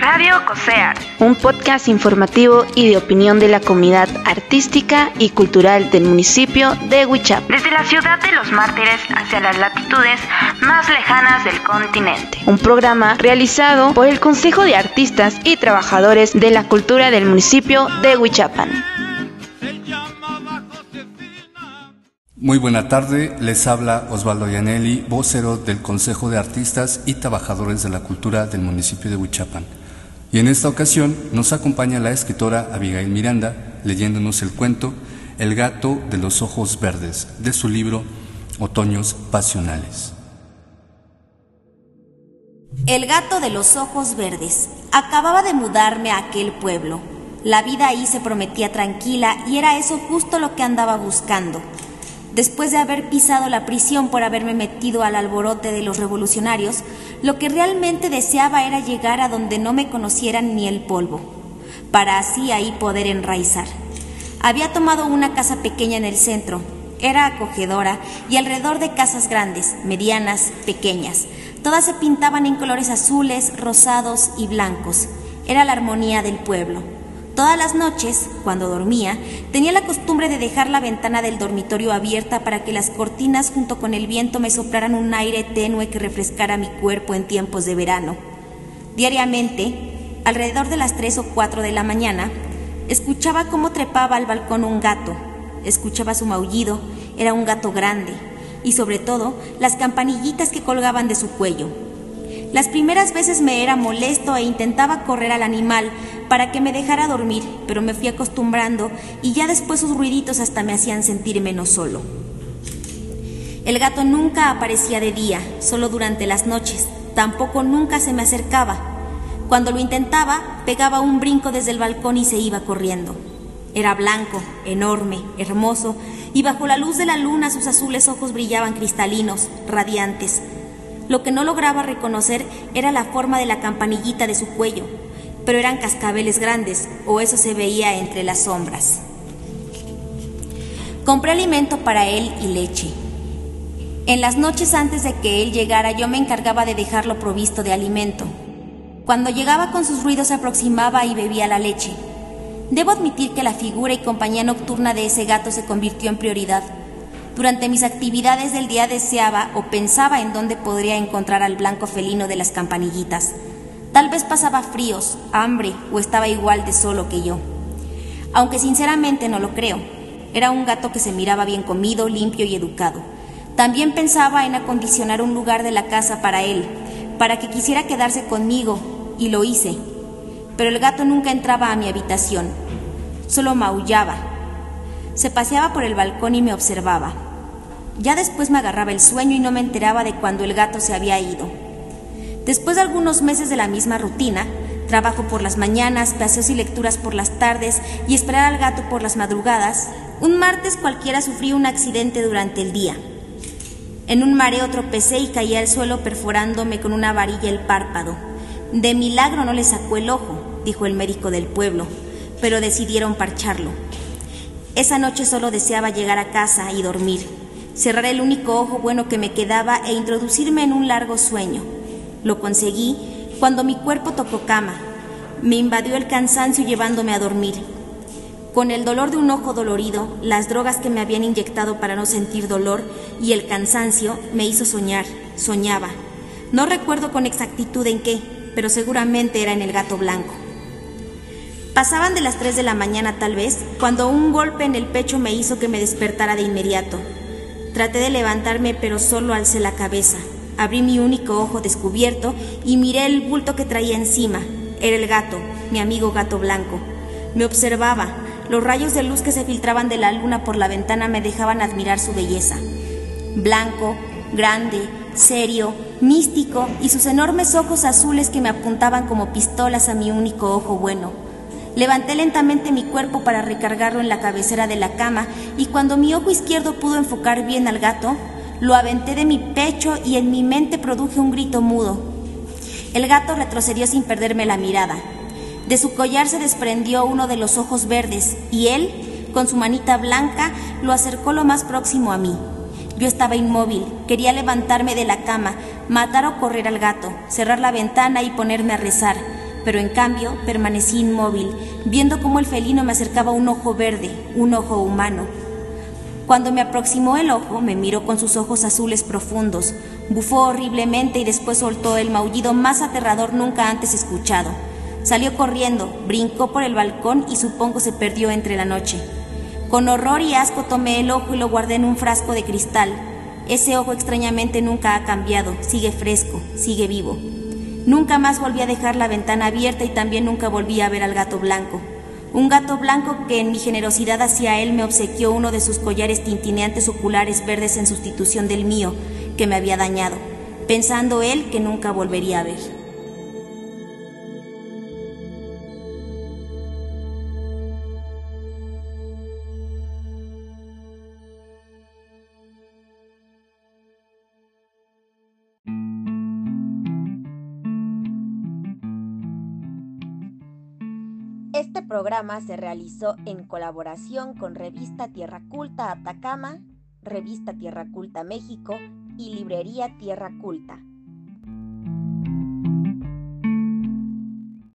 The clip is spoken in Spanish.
Radio COSEAR, un podcast informativo y de opinión de la comunidad artística y cultural del municipio de Huichap. Desde la ciudad de los mártires hacia las latitudes más lejanas del continente. Un programa realizado por el Consejo de Artistas y Trabajadores de la Cultura del municipio de Huichapan. Muy buena tarde, les habla Osvaldo Yanelli, vocero del Consejo de Artistas y Trabajadores de la Cultura del municipio de Huichapan. Y en esta ocasión nos acompaña la escritora Abigail Miranda leyéndonos el cuento El gato de los ojos verdes de su libro Otoños Pasionales. El gato de los ojos verdes. Acababa de mudarme a aquel pueblo. La vida ahí se prometía tranquila y era eso justo lo que andaba buscando. Después de haber pisado la prisión por haberme metido al alborote de los revolucionarios, lo que realmente deseaba era llegar a donde no me conocieran ni el polvo, para así ahí poder enraizar. Había tomado una casa pequeña en el centro, era acogedora y alrededor de casas grandes, medianas, pequeñas. Todas se pintaban en colores azules, rosados y blancos. Era la armonía del pueblo. Todas las noches, cuando dormía, tenía la costumbre de dejar la ventana del dormitorio abierta para que las cortinas junto con el viento me soplaran un aire tenue que refrescara mi cuerpo en tiempos de verano. Diariamente, alrededor de las 3 o 4 de la mañana, escuchaba cómo trepaba al balcón un gato. Escuchaba su maullido, era un gato grande, y sobre todo las campanillitas que colgaban de su cuello. Las primeras veces me era molesto e intentaba correr al animal para que me dejara dormir, pero me fui acostumbrando y ya después sus ruiditos hasta me hacían sentir menos solo. El gato nunca aparecía de día, solo durante las noches, tampoco nunca se me acercaba. Cuando lo intentaba, pegaba un brinco desde el balcón y se iba corriendo. Era blanco, enorme, hermoso, y bajo la luz de la luna sus azules ojos brillaban cristalinos, radiantes. Lo que no lograba reconocer era la forma de la campanillita de su cuello, pero eran cascabeles grandes, o eso se veía entre las sombras. Compré alimento para él y leche. En las noches antes de que él llegara yo me encargaba de dejarlo provisto de alimento. Cuando llegaba con sus ruidos se aproximaba y bebía la leche. Debo admitir que la figura y compañía nocturna de ese gato se convirtió en prioridad. Durante mis actividades del día deseaba o pensaba en dónde podría encontrar al blanco felino de las campanillitas. Tal vez pasaba fríos, hambre o estaba igual de solo que yo. Aunque sinceramente no lo creo. Era un gato que se miraba bien comido, limpio y educado. También pensaba en acondicionar un lugar de la casa para él, para que quisiera quedarse conmigo, y lo hice. Pero el gato nunca entraba a mi habitación, solo maullaba, se paseaba por el balcón y me observaba. Ya después me agarraba el sueño y no me enteraba de cuando el gato se había ido. Después de algunos meses de la misma rutina, trabajo por las mañanas, paseos y lecturas por las tardes y esperar al gato por las madrugadas, un martes cualquiera sufrí un accidente durante el día. En un mareo tropecé y caí al suelo perforándome con una varilla el párpado. De milagro no le sacó el ojo, dijo el médico del pueblo, pero decidieron parcharlo. Esa noche solo deseaba llegar a casa y dormir, cerrar el único ojo bueno que me quedaba e introducirme en un largo sueño. Lo conseguí cuando mi cuerpo tocó cama. Me invadió el cansancio llevándome a dormir. Con el dolor de un ojo dolorido, las drogas que me habían inyectado para no sentir dolor y el cansancio me hizo soñar, soñaba. No recuerdo con exactitud en qué, pero seguramente era en el gato blanco. Pasaban de las 3 de la mañana tal vez, cuando un golpe en el pecho me hizo que me despertara de inmediato. Traté de levantarme, pero solo alcé la cabeza. Abrí mi único ojo descubierto y miré el bulto que traía encima. Era el gato, mi amigo gato blanco. Me observaba. Los rayos de luz que se filtraban de la luna por la ventana me dejaban admirar su belleza. Blanco, grande, serio, místico y sus enormes ojos azules que me apuntaban como pistolas a mi único ojo bueno. Levanté lentamente mi cuerpo para recargarlo en la cabecera de la cama y cuando mi ojo izquierdo pudo enfocar bien al gato, lo aventé de mi pecho y en mi mente produje un grito mudo. El gato retrocedió sin perderme la mirada. De su collar se desprendió uno de los ojos verdes y él, con su manita blanca, lo acercó lo más próximo a mí. Yo estaba inmóvil, quería levantarme de la cama, matar o correr al gato, cerrar la ventana y ponerme a rezar pero en cambio permanecí inmóvil, viendo cómo el felino me acercaba un ojo verde, un ojo humano. Cuando me aproximó el ojo, me miró con sus ojos azules profundos, bufó horriblemente y después soltó el maullido más aterrador nunca antes escuchado. Salió corriendo, brincó por el balcón y supongo se perdió entre la noche. Con horror y asco tomé el ojo y lo guardé en un frasco de cristal. Ese ojo extrañamente nunca ha cambiado, sigue fresco, sigue vivo. Nunca más volví a dejar la ventana abierta y también nunca volví a ver al gato blanco. Un gato blanco que en mi generosidad hacia él me obsequió uno de sus collares tintineantes oculares verdes en sustitución del mío, que me había dañado, pensando él que nunca volvería a ver. Este programa se realizó en colaboración con Revista Tierra Culta Atacama, Revista Tierra Culta México y Librería Tierra Culta.